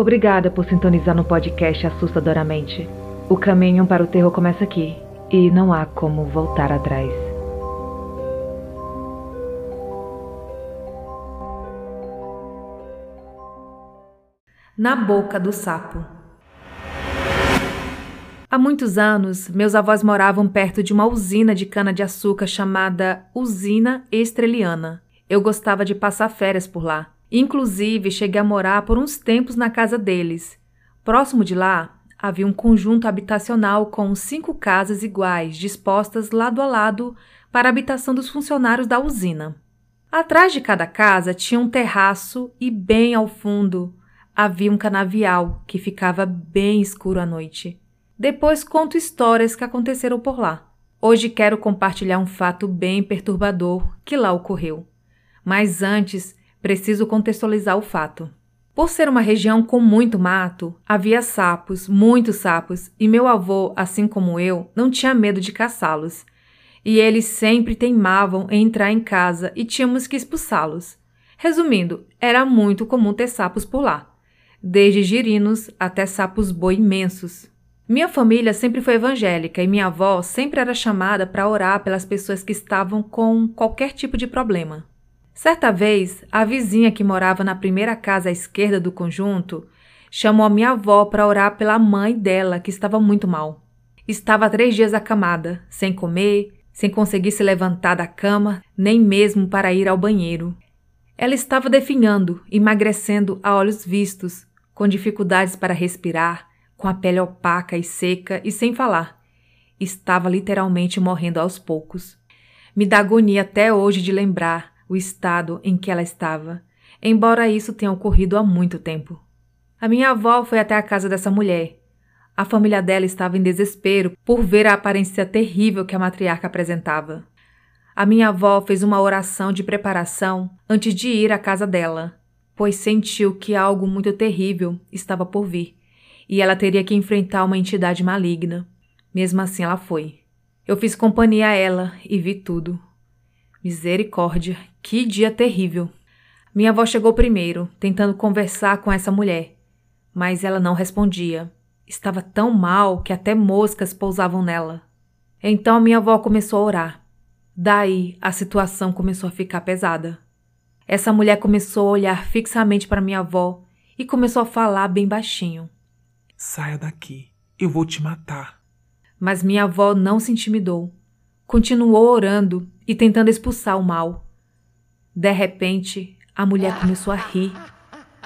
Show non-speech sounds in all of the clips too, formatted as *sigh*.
Obrigada por sintonizar no podcast Assustadoramente. O caminho para o terror começa aqui e não há como voltar atrás. Na boca do sapo. Há muitos anos, meus avós moravam perto de uma usina de cana-de-açúcar chamada Usina Estreliana. Eu gostava de passar férias por lá. Inclusive, cheguei a morar por uns tempos na casa deles. Próximo de lá, havia um conjunto habitacional com cinco casas iguais, dispostas lado a lado para a habitação dos funcionários da usina. Atrás de cada casa tinha um terraço e, bem ao fundo, havia um canavial que ficava bem escuro à noite. Depois conto histórias que aconteceram por lá. Hoje quero compartilhar um fato bem perturbador que lá ocorreu. Mas antes, preciso contextualizar o fato. Por ser uma região com muito mato, havia sapos, muitos sapos, e meu avô, assim como eu, não tinha medo de caçá-los. E eles sempre teimavam em entrar em casa e tínhamos que expulsá-los. Resumindo, era muito comum ter sapos por lá, desde girinos até sapos boi imensos. Minha família sempre foi evangélica e minha avó sempre era chamada para orar pelas pessoas que estavam com qualquer tipo de problema. Certa vez, a vizinha que morava na primeira casa à esquerda do conjunto chamou a minha avó para orar pela mãe dela, que estava muito mal. Estava há três dias acamada, sem comer, sem conseguir se levantar da cama, nem mesmo para ir ao banheiro. Ela estava definhando, emagrecendo a olhos vistos, com dificuldades para respirar, com a pele opaca e seca e sem falar. Estava literalmente morrendo aos poucos. Me dá agonia até hoje de lembrar o estado em que ela estava, embora isso tenha ocorrido há muito tempo. A minha avó foi até a casa dessa mulher. A família dela estava em desespero por ver a aparência terrível que a matriarca apresentava. A minha avó fez uma oração de preparação antes de ir à casa dela, pois sentiu que algo muito terrível estava por vir e ela teria que enfrentar uma entidade maligna. Mesmo assim, ela foi. Eu fiz companhia a ela e vi tudo. Misericórdia, que dia terrível! Minha avó chegou primeiro, tentando conversar com essa mulher, mas ela não respondia. Estava tão mal que até moscas pousavam nela. Então minha avó começou a orar. Daí a situação começou a ficar pesada. Essa mulher começou a olhar fixamente para minha avó e começou a falar bem baixinho. Saia daqui, eu vou te matar. Mas minha avó não se intimidou. Continuou orando e tentando expulsar o mal. De repente, a mulher começou a rir,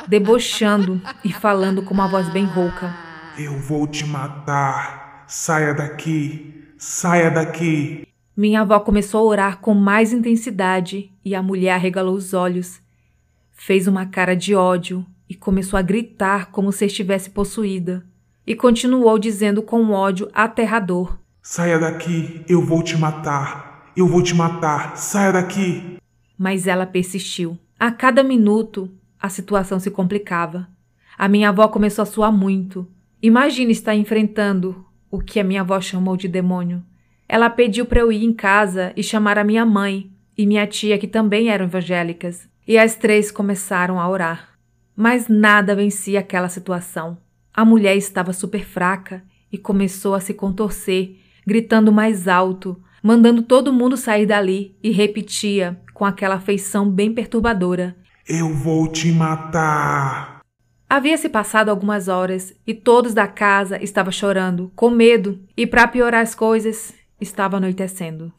debochando e falando com uma voz bem rouca. Eu vou te matar. Saia daqui. Saia daqui. Minha avó começou a orar com mais intensidade e a mulher arregalou os olhos. Fez uma cara de ódio e começou a gritar como se estivesse possuída. E continuou dizendo com ódio aterrador: Saia daqui, eu vou te matar. Eu vou te matar. Saia daqui. Mas ela persistiu. A cada minuto, a situação se complicava. A minha avó começou a suar muito. Imagine estar enfrentando o que a minha avó chamou de demônio. Ela pediu para eu ir em casa e chamar a minha mãe e minha tia, que também eram evangélicas, e as três começaram a orar. Mas nada vencia aquela situação. A mulher estava super fraca e começou a se contorcer, gritando mais alto, mandando todo mundo sair dali e repetia com aquela feição bem perturbadora: Eu vou te matar. Havia se passado algumas horas e todos da casa estavam chorando, com medo, e para piorar as coisas, estava anoitecendo.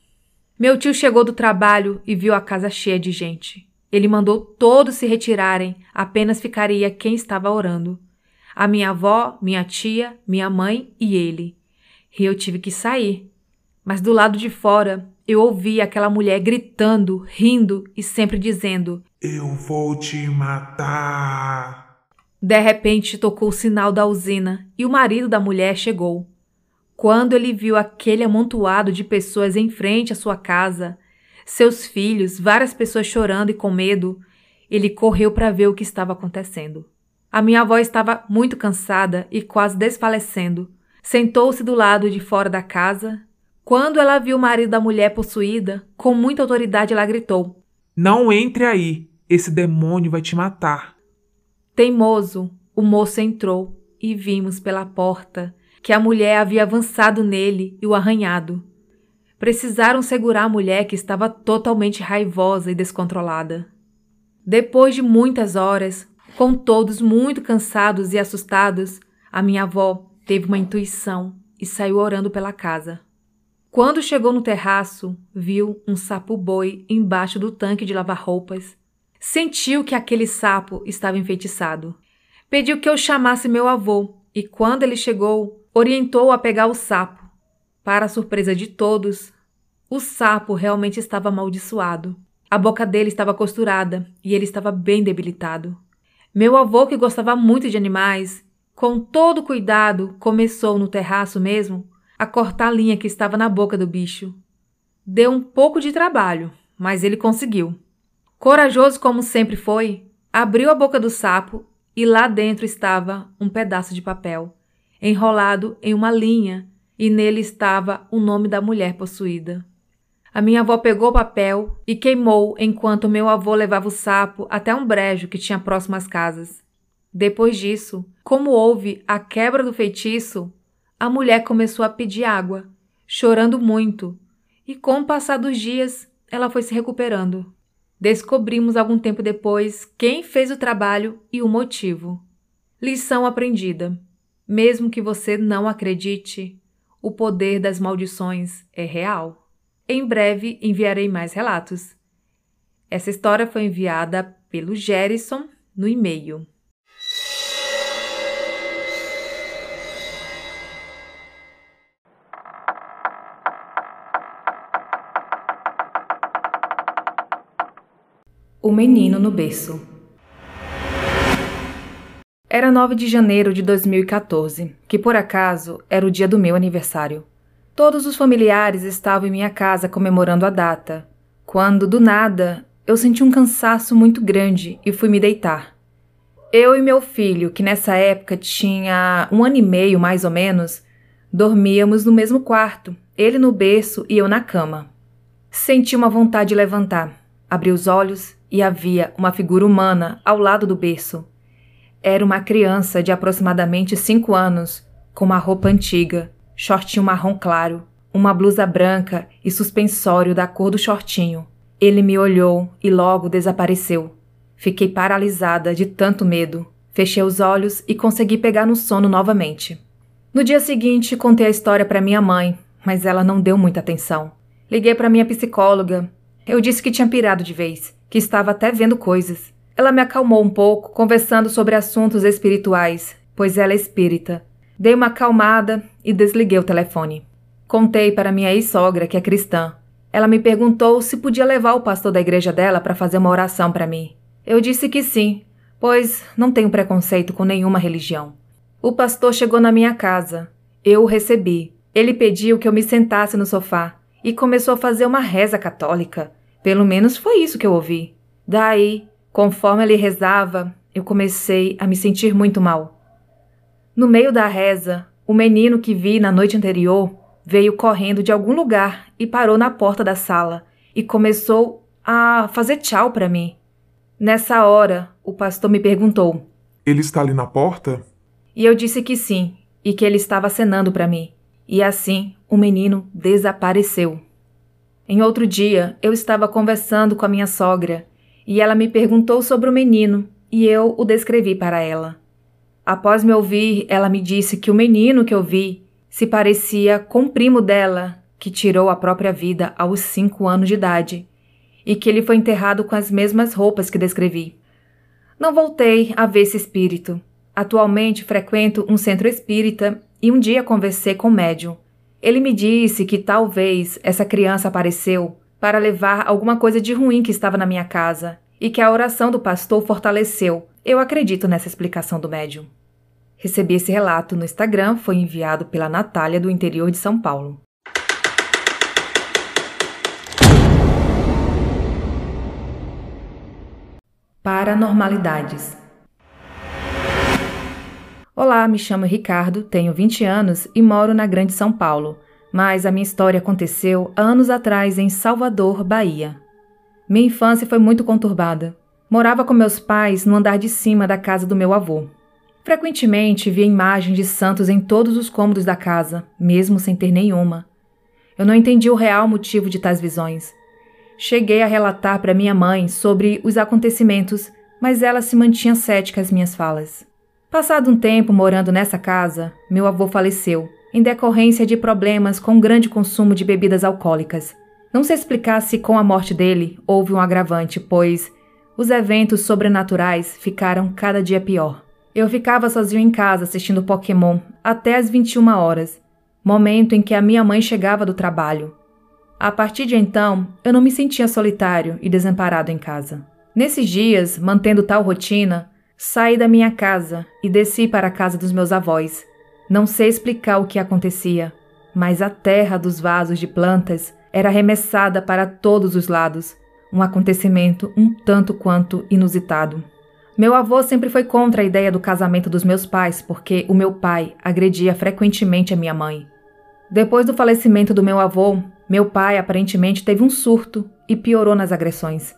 Meu tio chegou do trabalho e viu a casa cheia de gente. Ele mandou todos se retirarem, apenas ficaria quem estava orando. A minha avó, minha tia, minha mãe e ele. E eu tive que sair, mas do lado de fora eu ouvi aquela mulher gritando, rindo e sempre dizendo: Eu vou te matar. De repente tocou o sinal da usina e o marido da mulher chegou. Quando ele viu aquele amontoado de pessoas em frente à sua casa, seus filhos, várias pessoas chorando e com medo, ele correu para ver o que estava acontecendo. A minha avó estava muito cansada e quase desfalecendo. Sentou-se do lado de fora da casa quando ela viu o marido da mulher possuída, com muita autoridade ela gritou: Não entre aí, esse demônio vai te matar. Teimoso, o moço entrou e vimos pela porta que a mulher havia avançado nele e o arranhado. Precisaram segurar a mulher que estava totalmente raivosa e descontrolada. Depois de muitas horas, com todos muito cansados e assustados, a minha avó teve uma intuição e saiu orando pela casa. Quando chegou no terraço, viu um sapo-boi embaixo do tanque de lavar roupas. Sentiu que aquele sapo estava enfeitiçado. Pediu que eu chamasse meu avô e, quando ele chegou, orientou a pegar o sapo. Para a surpresa de todos, o sapo realmente estava amaldiçoado. A boca dele estava costurada e ele estava bem debilitado. Meu avô, que gostava muito de animais, com todo cuidado, começou no terraço mesmo a cortar a linha que estava na boca do bicho. Deu um pouco de trabalho, mas ele conseguiu. Corajoso como sempre foi, abriu a boca do sapo e lá dentro estava um pedaço de papel, enrolado em uma linha, e nele estava o nome da mulher possuída. A minha avó pegou o papel e queimou enquanto meu avô levava o sapo até um brejo que tinha próximo às casas. Depois disso, como houve a quebra do feitiço, a mulher começou a pedir água, chorando muito, e com o passar dos dias ela foi se recuperando. Descobrimos algum tempo depois quem fez o trabalho e o motivo. Lição aprendida: mesmo que você não acredite, o poder das maldições é real. Em breve enviarei mais relatos. Essa história foi enviada pelo Gerson no e-mail O Menino no Berço. Era 9 de janeiro de 2014, que por acaso era o dia do meu aniversário. Todos os familiares estavam em minha casa comemorando a data, quando, do nada, eu senti um cansaço muito grande e fui me deitar. Eu e meu filho, que nessa época tinha um ano e meio mais ou menos, dormíamos no mesmo quarto, ele no berço e eu na cama. Senti uma vontade de levantar, abri os olhos e havia uma figura humana ao lado do berço. Era uma criança de aproximadamente cinco anos, com uma roupa antiga, shortinho marrom claro, uma blusa branca e suspensório da cor do shortinho. Ele me olhou e logo desapareceu. Fiquei paralisada de tanto medo. Fechei os olhos e consegui pegar no sono novamente. No dia seguinte, contei a história para minha mãe, mas ela não deu muita atenção. Liguei para minha psicóloga. Eu disse que tinha pirado de vez que estava até vendo coisas. Ela me acalmou um pouco, conversando sobre assuntos espirituais, pois ela é espírita. Dei uma acalmada e desliguei o telefone. Contei para minha ex-sogra, que é cristã. Ela me perguntou se podia levar o pastor da igreja dela para fazer uma oração para mim. Eu disse que sim, pois não tenho preconceito com nenhuma religião. O pastor chegou na minha casa. Eu o recebi. Ele pediu que eu me sentasse no sofá e começou a fazer uma reza católica. Pelo menos foi isso que eu ouvi. Daí, conforme ele rezava, eu comecei a me sentir muito mal. No meio da reza, o menino que vi na noite anterior veio correndo de algum lugar e parou na porta da sala e começou a fazer tchau para mim. Nessa hora, o pastor me perguntou: Ele está ali na porta? E eu disse que sim, e que ele estava acenando para mim. E assim, o menino desapareceu. Em outro dia, eu estava conversando com a minha sogra e ela me perguntou sobre o menino e eu o descrevi para ela. Após me ouvir, ela me disse que o menino que eu vi se parecia com o primo dela, que tirou a própria vida aos cinco anos de idade, e que ele foi enterrado com as mesmas roupas que descrevi. Não voltei a ver esse espírito. Atualmente frequento um centro espírita e um dia conversei com o médium. Ele me disse que talvez essa criança apareceu para levar alguma coisa de ruim que estava na minha casa e que a oração do pastor fortaleceu. Eu acredito nessa explicação do médium. Recebi esse relato no Instagram, foi enviado pela Natália do interior de São Paulo. Paranormalidades. Olá, me chamo Ricardo, tenho 20 anos e moro na Grande São Paulo, mas a minha história aconteceu anos atrás em Salvador, Bahia. Minha infância foi muito conturbada. Morava com meus pais no andar de cima da casa do meu avô. Frequentemente via imagens de santos em todos os cômodos da casa, mesmo sem ter nenhuma. Eu não entendi o real motivo de tais visões. Cheguei a relatar para minha mãe sobre os acontecimentos, mas ela se mantinha cética às minhas falas. Passado um tempo morando nessa casa, meu avô faleceu, em decorrência de problemas com grande consumo de bebidas alcoólicas. Não se explicasse se com a morte dele houve um agravante, pois os eventos sobrenaturais ficaram cada dia pior. Eu ficava sozinho em casa assistindo Pokémon até as 21 horas, momento em que a minha mãe chegava do trabalho. A partir de então, eu não me sentia solitário e desamparado em casa. Nesses dias, mantendo tal rotina, saí da minha casa e desci para a casa dos meus avós. Não sei explicar o que acontecia, mas a terra dos vasos de plantas era arremessada para todos os lados, um acontecimento um tanto quanto inusitado. Meu avô sempre foi contra a ideia do casamento dos meus pais, porque o meu pai agredia frequentemente a minha mãe. Depois do falecimento do meu avô, meu pai aparentemente teve um surto e piorou nas agressões.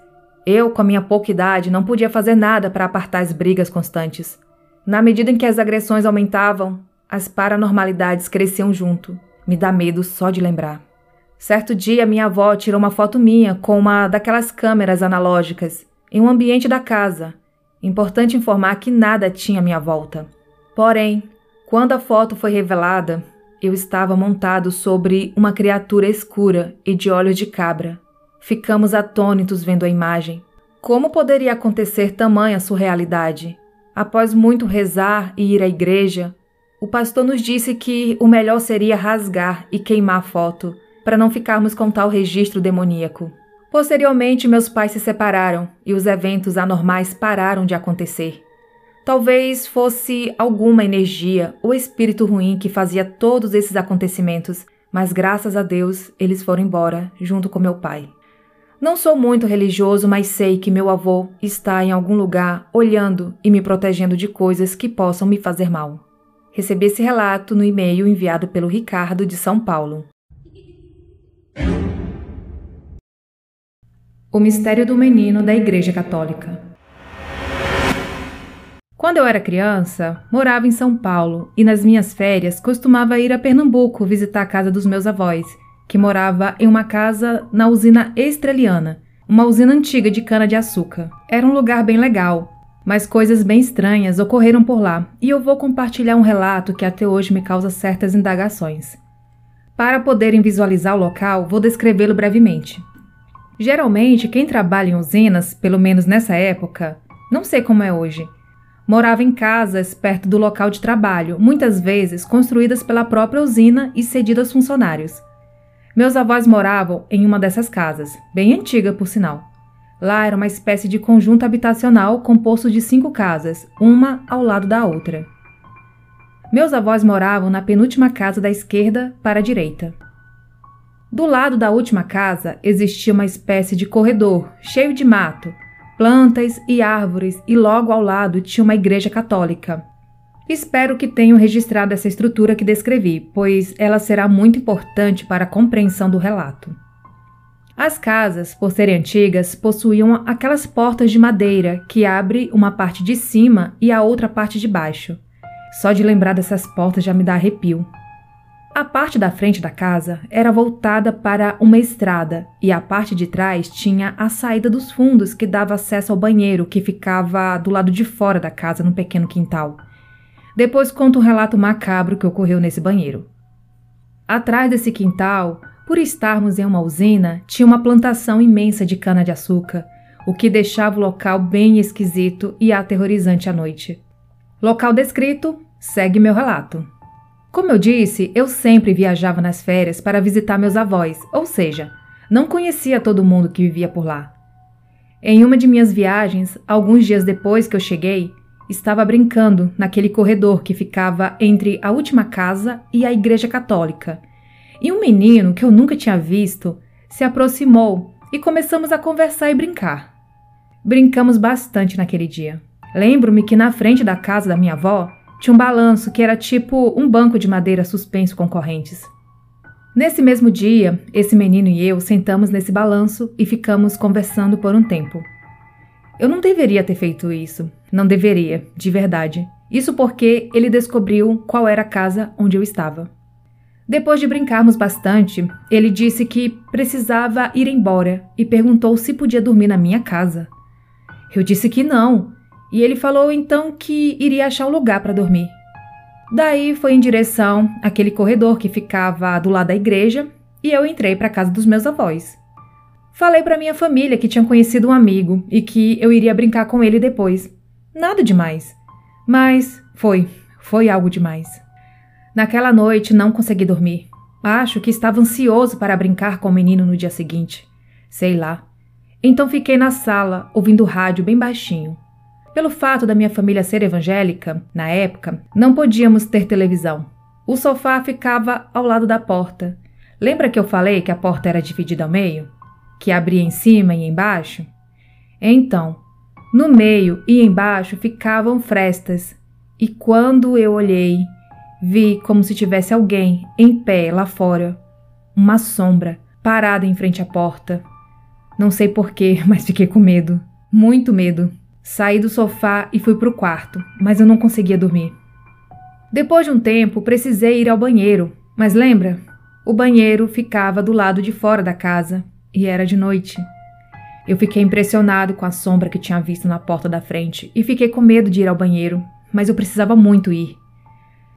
Eu, com a minha pouca idade, não podia fazer nada para apartar as brigas constantes. Na medida em que as agressões aumentavam, as paranormalidades cresciam junto. Me dá medo só de lembrar. Certo dia, minha avó tirou uma foto minha com uma daquelas câmeras analógicas em um ambiente da casa Importante informar que nada tinha à minha volta. Porém, quando a foto foi revelada, eu estava montado sobre uma criatura escura e de olhos de cabra. Ficamos atônitos vendo a imagem. Como poderia acontecer tamanha surrealidade? Após muito rezar e ir à igreja, o pastor nos disse que o melhor seria rasgar e queimar a foto, para não ficarmos com tal registro demoníaco. Posteriormente, meus pais se separaram e os eventos anormais pararam de acontecer. Talvez fosse alguma energia ou espírito ruim que fazia todos esses acontecimentos, mas graças a Deus eles foram embora junto com meu pai. Não sou muito religioso, mas sei que meu avô está em algum lugar olhando e me protegendo de coisas que possam me fazer mal. Recebi esse relato no e-mail enviado pelo Ricardo de São Paulo. O mistério do menino da Igreja Católica. Quando eu era criança, morava em São Paulo e nas minhas férias costumava ir a Pernambuco visitar a casa dos meus avós, que morava em uma casa na usina Estreliana, uma usina antiga de cana-de-açúcar. Era um lugar bem legal, mas coisas bem estranhas ocorreram por lá e eu vou compartilhar um relato que até hoje me causa certas indagações. Para poderem visualizar o local, vou descrevê-lo brevemente. Geralmente, quem trabalha em usinas, pelo menos nessa época, não sei como é hoje, morava em casas perto do local de trabalho, muitas vezes construídas pela própria usina e cedidas aos funcionários. Meus avós moravam em uma dessas casas, bem antiga por sinal. Lá era uma espécie de conjunto habitacional composto de cinco casas, uma ao lado da outra. Meus avós moravam na penúltima casa da esquerda para a direita. Do lado da última casa existia uma espécie de corredor, cheio de mato, plantas e árvores, e logo ao lado tinha uma igreja católica. Espero que tenham registrado essa estrutura que descrevi, pois ela será muito importante para a compreensão do relato. As casas, por serem antigas, possuíam aquelas portas de madeira que abre uma parte de cima e a outra parte de baixo. Só de lembrar dessas portas já me dá arrepio. A parte da frente da casa era voltada para uma estrada e a parte de trás tinha a saída dos fundos que dava acesso ao banheiro que ficava do lado de fora da casa, num pequeno quintal. Depois conto um relato macabro que ocorreu nesse banheiro. Atrás desse quintal, por estarmos em uma usina, tinha uma plantação imensa de cana-de-açúcar, o que deixava o local bem esquisito e aterrorizante à noite. Local descrito segue meu relato. Como eu disse, eu sempre viajava nas férias para visitar meus avós, ou seja, não conhecia todo mundo que vivia por lá. Em uma de minhas viagens, alguns dias depois que eu cheguei, estava brincando naquele corredor que ficava entre a última casa e a igreja católica. E um menino que eu nunca tinha visto se aproximou e começamos a conversar e brincar. Brincamos bastante naquele dia. Lembro-me que na frente da casa da minha avó tinha um balanço que era tipo um banco de madeira suspenso com correntes. Nesse mesmo dia, esse menino e eu sentamos nesse balanço e ficamos conversando por um tempo. Eu não deveria ter feito isso, não deveria, de verdade. Isso porque ele descobriu qual era a casa onde eu estava. Depois de brincarmos bastante, ele disse que precisava ir embora e perguntou se podia dormir na minha casa. Eu disse que não, e ele falou então que iria achar um lugar para dormir. Daí foi em direção àquele corredor que ficava do lado da igreja e eu entrei para a casa dos meus avós. Falei para minha família que tinha conhecido um amigo e que eu iria brincar com ele depois. Nada demais. Mas foi, foi algo demais. Naquela noite não consegui dormir. Acho que estava ansioso para brincar com o menino no dia seguinte. Sei lá. Então fiquei na sala, ouvindo rádio bem baixinho. Pelo fato da minha família ser evangélica, na época, não podíamos ter televisão. O sofá ficava ao lado da porta. Lembra que eu falei que a porta era dividida ao meio? Que abria em cima e embaixo? Então, no meio e embaixo ficavam frestas, e quando eu olhei, vi como se tivesse alguém em pé lá fora, uma sombra parada em frente à porta. Não sei porquê, *laughs* mas fiquei com medo, muito medo. Saí do sofá e fui para o quarto, mas eu não conseguia dormir. Depois de um tempo, precisei ir ao banheiro, mas lembra? O banheiro ficava do lado de fora da casa e era de noite. Eu fiquei impressionado com a sombra que tinha visto na porta da frente e fiquei com medo de ir ao banheiro, mas eu precisava muito ir.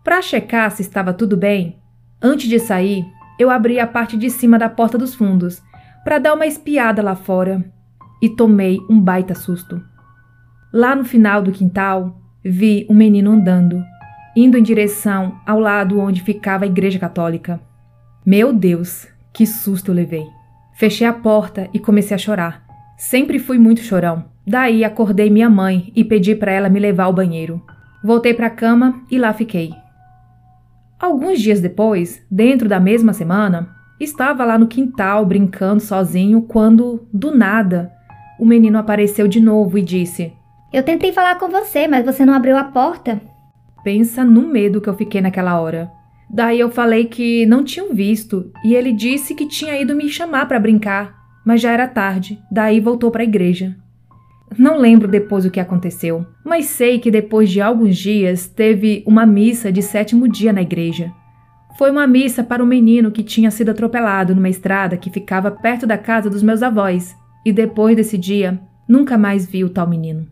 Para checar se estava tudo bem, antes de sair, eu abri a parte de cima da porta dos fundos para dar uma espiada lá fora e tomei um baita susto. Lá no final do quintal, vi um menino andando, indo em direção ao lado onde ficava a igreja católica. Meu Deus, que susto eu levei! Fechei a porta e comecei a chorar. Sempre fui muito chorão. Daí acordei minha mãe e pedi para ela me levar ao banheiro. Voltei para a cama e lá fiquei. Alguns dias depois, dentro da mesma semana, estava lá no quintal brincando sozinho quando, do nada, o menino apareceu de novo e disse: eu tentei falar com você, mas você não abriu a porta. Pensa no medo que eu fiquei naquela hora. Daí eu falei que não tinham visto e ele disse que tinha ido me chamar para brincar, mas já era tarde. Daí voltou para a igreja. Não lembro depois o que aconteceu, mas sei que depois de alguns dias teve uma missa de sétimo dia na igreja. Foi uma missa para um menino que tinha sido atropelado numa estrada que ficava perto da casa dos meus avós, e depois desse dia nunca mais vi o tal menino.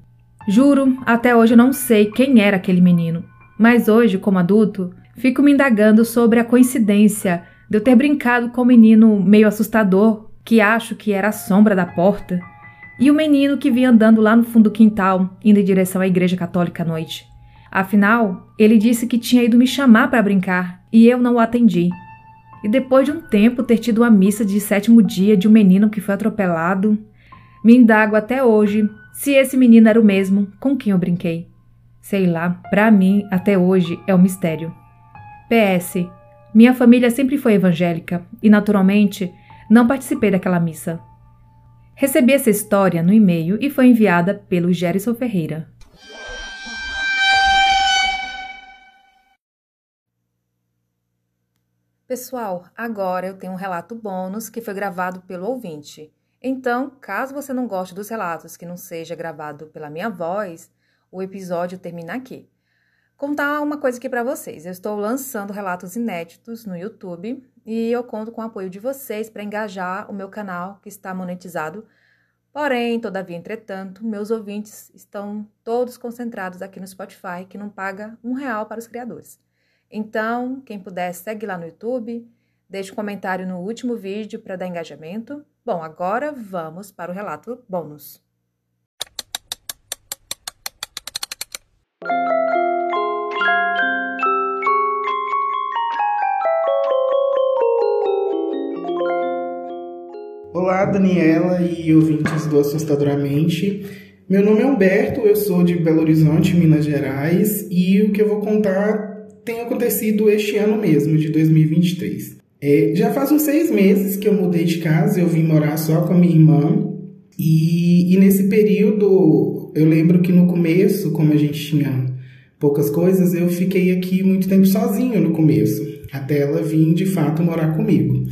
Juro, até hoje eu não sei quem era aquele menino, mas hoje, como adulto, fico me indagando sobre a coincidência de eu ter brincado com o menino meio assustador, que acho que era a sombra da porta, e o menino que vinha andando lá no fundo do quintal, indo em direção à igreja católica à noite. Afinal, ele disse que tinha ido me chamar para brincar e eu não o atendi. E depois de um tempo ter tido a missa de sétimo dia de um menino que foi atropelado, me indago até hoje se esse menino era o mesmo com quem eu brinquei. Sei lá, para mim, até hoje é um mistério. PS. Minha família sempre foi evangélica e, naturalmente, não participei daquela missa. Recebi essa história no e-mail e foi enviada pelo Gerson Ferreira. Pessoal, agora eu tenho um relato bônus que foi gravado pelo ouvinte. Então, caso você não goste dos relatos que não seja gravado pela minha voz, o episódio termina aqui. Contar uma coisa aqui para vocês. Eu estou lançando relatos inéditos no YouTube e eu conto com o apoio de vocês para engajar o meu canal que está monetizado. Porém, todavia, entretanto, meus ouvintes estão todos concentrados aqui no Spotify, que não paga um real para os criadores. Então, quem puder, segue lá no YouTube, deixe um comentário no último vídeo para dar engajamento Bom, agora vamos para o relato bônus. Olá, Daniela e ouvintes do Assustadoramente. Meu nome é Humberto, eu sou de Belo Horizonte, Minas Gerais, e o que eu vou contar tem acontecido este ano mesmo, de 2023. É, já faz uns seis meses que eu mudei de casa, eu vim morar só com a minha irmã. E, e nesse período, eu lembro que no começo, como a gente tinha poucas coisas, eu fiquei aqui muito tempo sozinho no começo, até ela vir de fato morar comigo.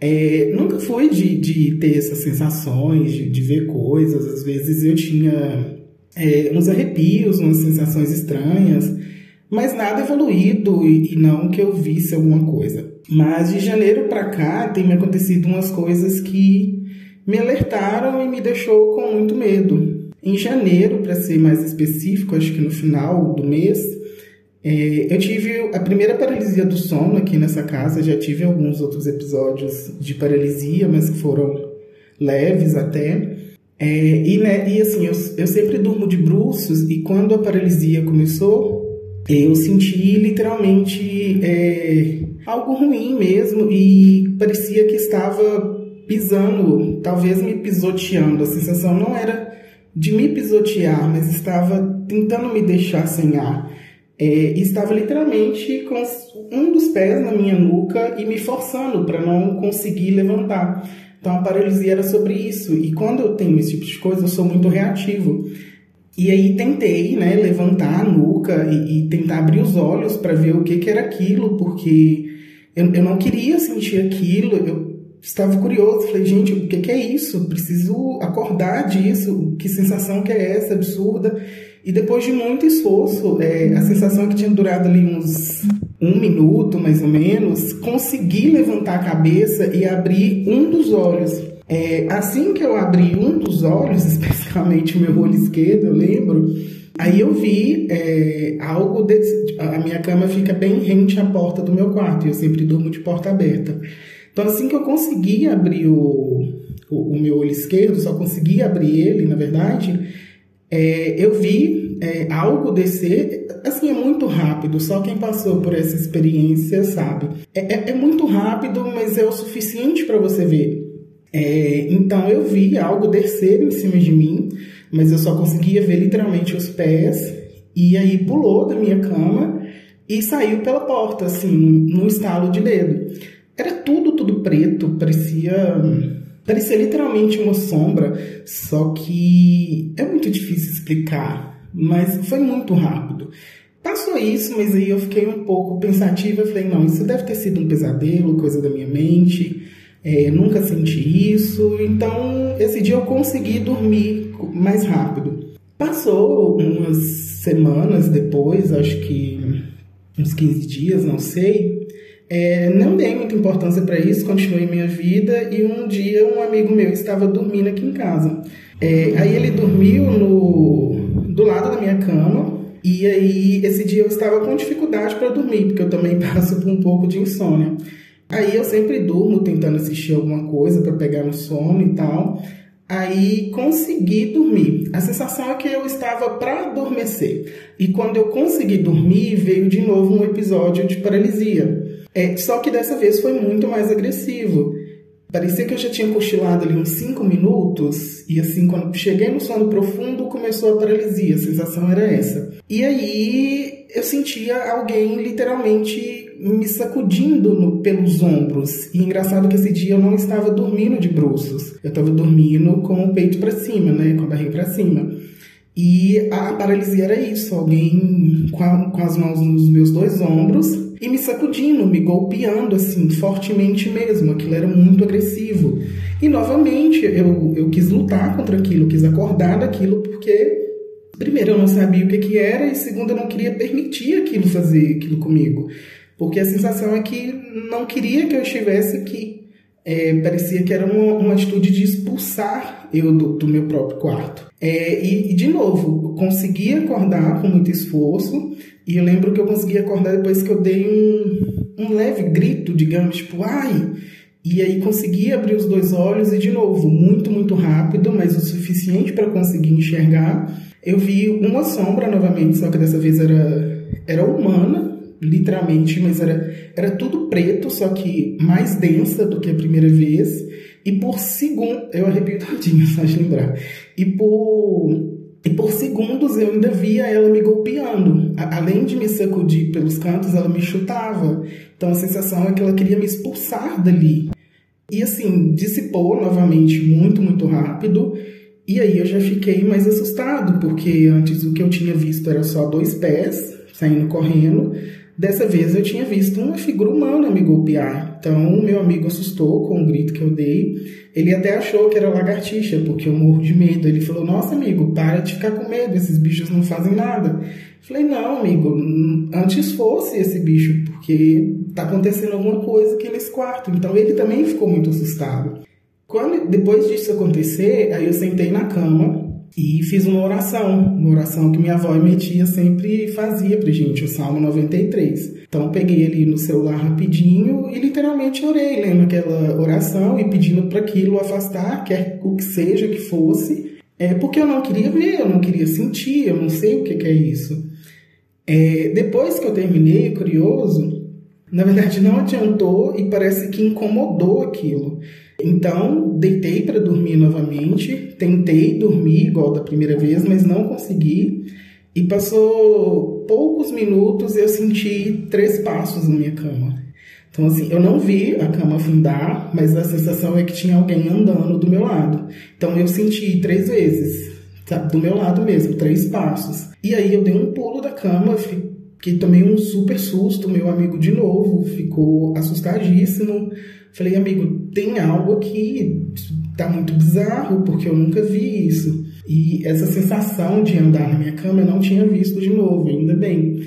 É, nunca fui de, de ter essas sensações, de, de ver coisas, às vezes eu tinha é, uns arrepios, umas sensações estranhas, mas nada evoluído e, e não que eu visse alguma coisa. Mas de janeiro para cá tem me acontecido umas coisas que me alertaram e me deixou com muito medo. Em janeiro, para ser mais específico, acho que no final do mês, eu tive a primeira paralisia do sono aqui nessa casa. Já tive alguns outros episódios de paralisia, mas que foram leves até. É, e, né, e assim, eu, eu sempre durmo de bruços e quando a paralisia começou, eu senti literalmente é, algo ruim mesmo e parecia que estava pisando, talvez me pisoteando. A sensação não era de me pisotear, mas estava tentando me deixar sem ar. É, estava literalmente com um dos pés na minha nuca e me forçando para não conseguir levantar. Então a paralisia era sobre isso. E quando eu tenho esse tipo de coisa, eu sou muito reativo. E aí tentei, né, levantar a nuca e, e tentar abrir os olhos para ver o que, que era aquilo, porque eu, eu não queria sentir aquilo, eu estava curioso, falei, gente, o que, que é isso? Preciso acordar disso, que sensação que é essa, absurda. E depois de muito esforço, é, a sensação que tinha durado ali uns um minuto, mais ou menos, consegui levantar a cabeça e abrir um dos olhos. É, assim que eu abri um dos olhos, *laughs* especificamente o meu olho esquerdo, eu lembro, aí eu vi é, algo. A minha cama fica bem rente à porta do meu quarto e eu sempre durmo de porta aberta. Então, assim que eu consegui abrir o, o, o meu olho esquerdo, só consegui abrir ele, na verdade, é, eu vi é, algo descer. Assim, é muito rápido, só quem passou por essa experiência sabe. É, é, é muito rápido, mas é o suficiente para você ver. É, então eu vi algo descer em cima de mim, mas eu só conseguia ver literalmente os pés, e aí pulou da minha cama e saiu pela porta, assim, num estalo de dedo. Era tudo, tudo preto, parecia. Parecia literalmente uma sombra, só que é muito difícil explicar, mas foi muito rápido. Passou isso, mas aí eu fiquei um pouco pensativa. Eu falei, não, isso deve ter sido um pesadelo, coisa da minha mente é, nunca senti isso, então esse dia eu consegui dormir mais rápido. Passou umas semanas depois, acho que uns 15 dias, não sei. É, não dei muita importância para isso, continuei minha vida e um dia um amigo meu estava dormindo aqui em casa. É, aí ele dormiu no, do lado da minha cama e aí esse dia eu estava com dificuldade para dormir, porque eu também *laughs* passo por um pouco de insônia. Aí eu sempre durmo tentando assistir alguma coisa para pegar no sono e tal. Aí consegui dormir. A sensação é que eu estava para adormecer. E quando eu consegui dormir, veio de novo um episódio de paralisia. É, só que dessa vez foi muito mais agressivo. Parecia que eu já tinha cochilado ali uns 5 minutos, e assim, quando cheguei no sono profundo, começou a paralisia. A sensação era essa. E aí eu sentia alguém literalmente me sacudindo no, pelos ombros. E engraçado que esse dia eu não estava dormindo de bruços. Eu estava dormindo com o peito para cima, né? Com a barriga para cima. E a paralisia era isso, alguém com, a, com, as mãos nos meus dois ombros e me sacudindo, me golpeando assim, fortemente mesmo. Aquilo era muito agressivo. E novamente eu, eu quis lutar contra aquilo, quis acordar daquilo, porque primeiro eu não sabia o que, que era, e segundo eu não queria permitir aquilo fazer aquilo comigo. Porque a sensação é que não queria que eu estivesse aqui. É, parecia que era uma, uma, atitude de expulsar eu do, do meu próprio quarto. É, e, e, de novo, consegui acordar com muito esforço, e eu lembro que eu consegui acordar depois que eu dei um, um leve grito, digamos, tipo, ai! E aí consegui abrir os dois olhos e, de novo, muito, muito rápido, mas o suficiente para conseguir enxergar. Eu vi uma sombra novamente, só que dessa vez era, era humana, literalmente, mas era, era tudo preto, só que mais densa do que a primeira vez. E por segundo, eu arrepio todinho, *laughs* só de lembrar. E por, e por segundos eu ainda via ela me golpeando. A, além de me sacudir pelos cantos, ela me chutava. Então a sensação é que ela queria me expulsar dali. E assim, dissipou novamente muito, muito rápido. E aí eu já fiquei mais assustado, porque antes o que eu tinha visto era só dois pés saindo correndo. Dessa vez eu tinha visto uma figura humana me golpear. Então, meu amigo assustou com o grito que eu dei. Ele até achou que era lagartixa, porque eu morro de medo. Ele falou: Nossa, amigo, para de ficar com medo, esses bichos não fazem nada. Falei: Não, amigo, antes fosse esse bicho, porque tá acontecendo alguma coisa aqui nesse quarto. Então, ele também ficou muito assustado. Quando depois disso acontecer, aí eu sentei na cama e fiz uma oração, uma oração que minha avó e minha tia sempre fazia pra gente, o Salmo 93. Então peguei ali no celular rapidinho e literalmente orei, lendo aquela oração e pedindo para aquilo afastar, quer o que seja que fosse, é porque eu não queria ver, eu não queria sentir, eu não sei o que, que é isso. É, depois que eu terminei, curioso, na verdade não adiantou e parece que incomodou aquilo. Então, deitei para dormir novamente, tentei dormir igual da primeira vez, mas não consegui. E passou poucos minutos eu senti três passos na minha cama. Então, assim, eu não vi a cama afundar, mas a sensação é que tinha alguém andando do meu lado. Então, eu senti três vezes, sabe, do meu lado mesmo, três passos. E aí eu dei um pulo da cama, fiquei, tomei um super susto. Meu amigo, de novo, ficou assustadíssimo. Falei, amigo, tem algo aqui, tá muito bizarro, porque eu nunca vi isso. E essa sensação de andar na minha cama eu não tinha visto de novo, ainda bem.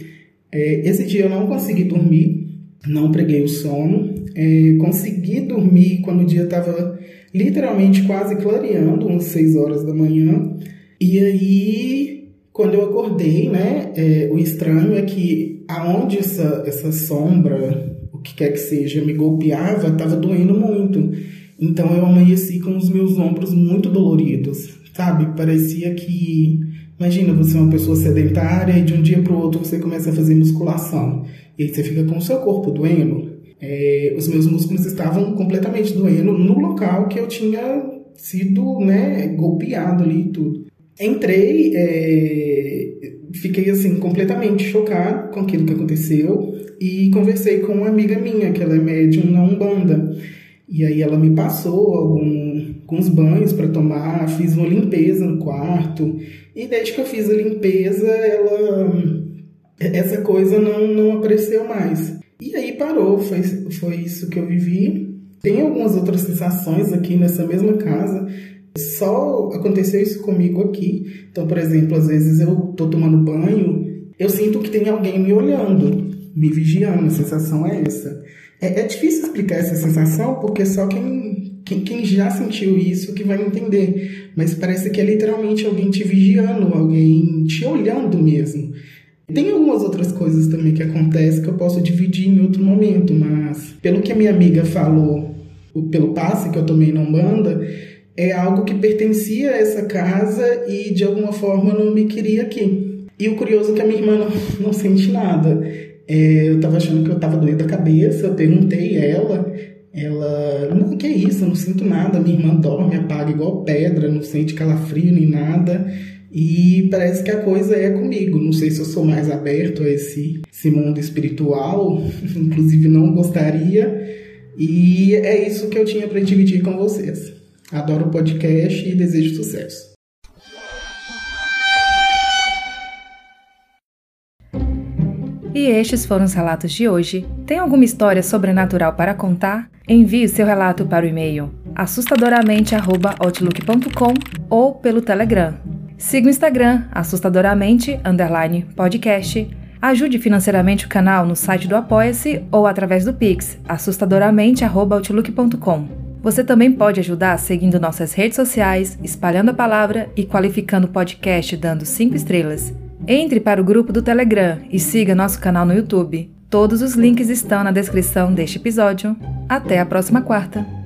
É, esse dia eu não consegui dormir, não preguei o sono. É, consegui dormir quando o dia estava literalmente quase clareando, umas 6 horas da manhã. E aí, quando eu acordei, né, é, o estranho é que aonde essa, essa sombra o que quer que seja, me golpeava, estava doendo muito. Então eu amanheci com os meus ombros muito doloridos, sabe? Parecia que. Imagina, você é uma pessoa sedentária e de um dia para o outro você começa a fazer musculação. E aí você fica com o seu corpo doendo. É, os meus músculos estavam completamente doendo no local que eu tinha sido né, golpeado ali e tudo. Entrei, é, fiquei assim completamente chocado com aquilo que aconteceu e conversei com uma amiga minha, que ela é médium na Umbanda. E aí ela me passou algum, alguns banhos para tomar, fiz uma limpeza no quarto. E desde que eu fiz a limpeza, ela essa coisa não, não apareceu mais. E aí parou, foi, foi isso que eu vivi. Tem algumas outras sensações aqui nessa mesma casa. Só aconteceu isso comigo aqui. Então, por exemplo, às vezes eu tô tomando banho, eu sinto que tem alguém me olhando me vigiando, a sensação é essa. É, é difícil explicar essa sensação porque só quem, quem, quem, já sentiu isso que vai entender. Mas parece que é literalmente alguém te vigiando, alguém te olhando mesmo. Tem algumas outras coisas também que acontecem que eu posso dividir em outro momento, mas pelo que a minha amiga falou, pelo passe que eu tomei na Umbanda, é algo que pertencia a essa casa e de alguma forma não me queria aqui. E o curioso é que a minha irmã não, não sente nada. É, eu tava achando que eu tava doendo a cabeça, eu perguntei ela, ela, não, que é isso, eu não sinto nada, minha irmã dorme, apaga igual pedra, não sente calafrio nem nada. E parece que a coisa é comigo. Não sei se eu sou mais aberto a esse, esse mundo espiritual, *laughs* inclusive não gostaria. E é isso que eu tinha para dividir com vocês. Adoro o podcast e desejo sucesso. E estes foram os relatos de hoje. Tem alguma história sobrenatural para contar? Envie seu relato para o e-mail assustadoramente@outlook.com ou pelo Telegram. Siga o Instagram assustadoramente podcast. Ajude financeiramente o canal no site do Apoia-se ou através do Pix assustadoramente@outlook.com. Você também pode ajudar seguindo nossas redes sociais, espalhando a palavra e qualificando o podcast dando 5 estrelas. Entre para o grupo do Telegram e siga nosso canal no YouTube. Todos os links estão na descrição deste episódio. Até a próxima quarta!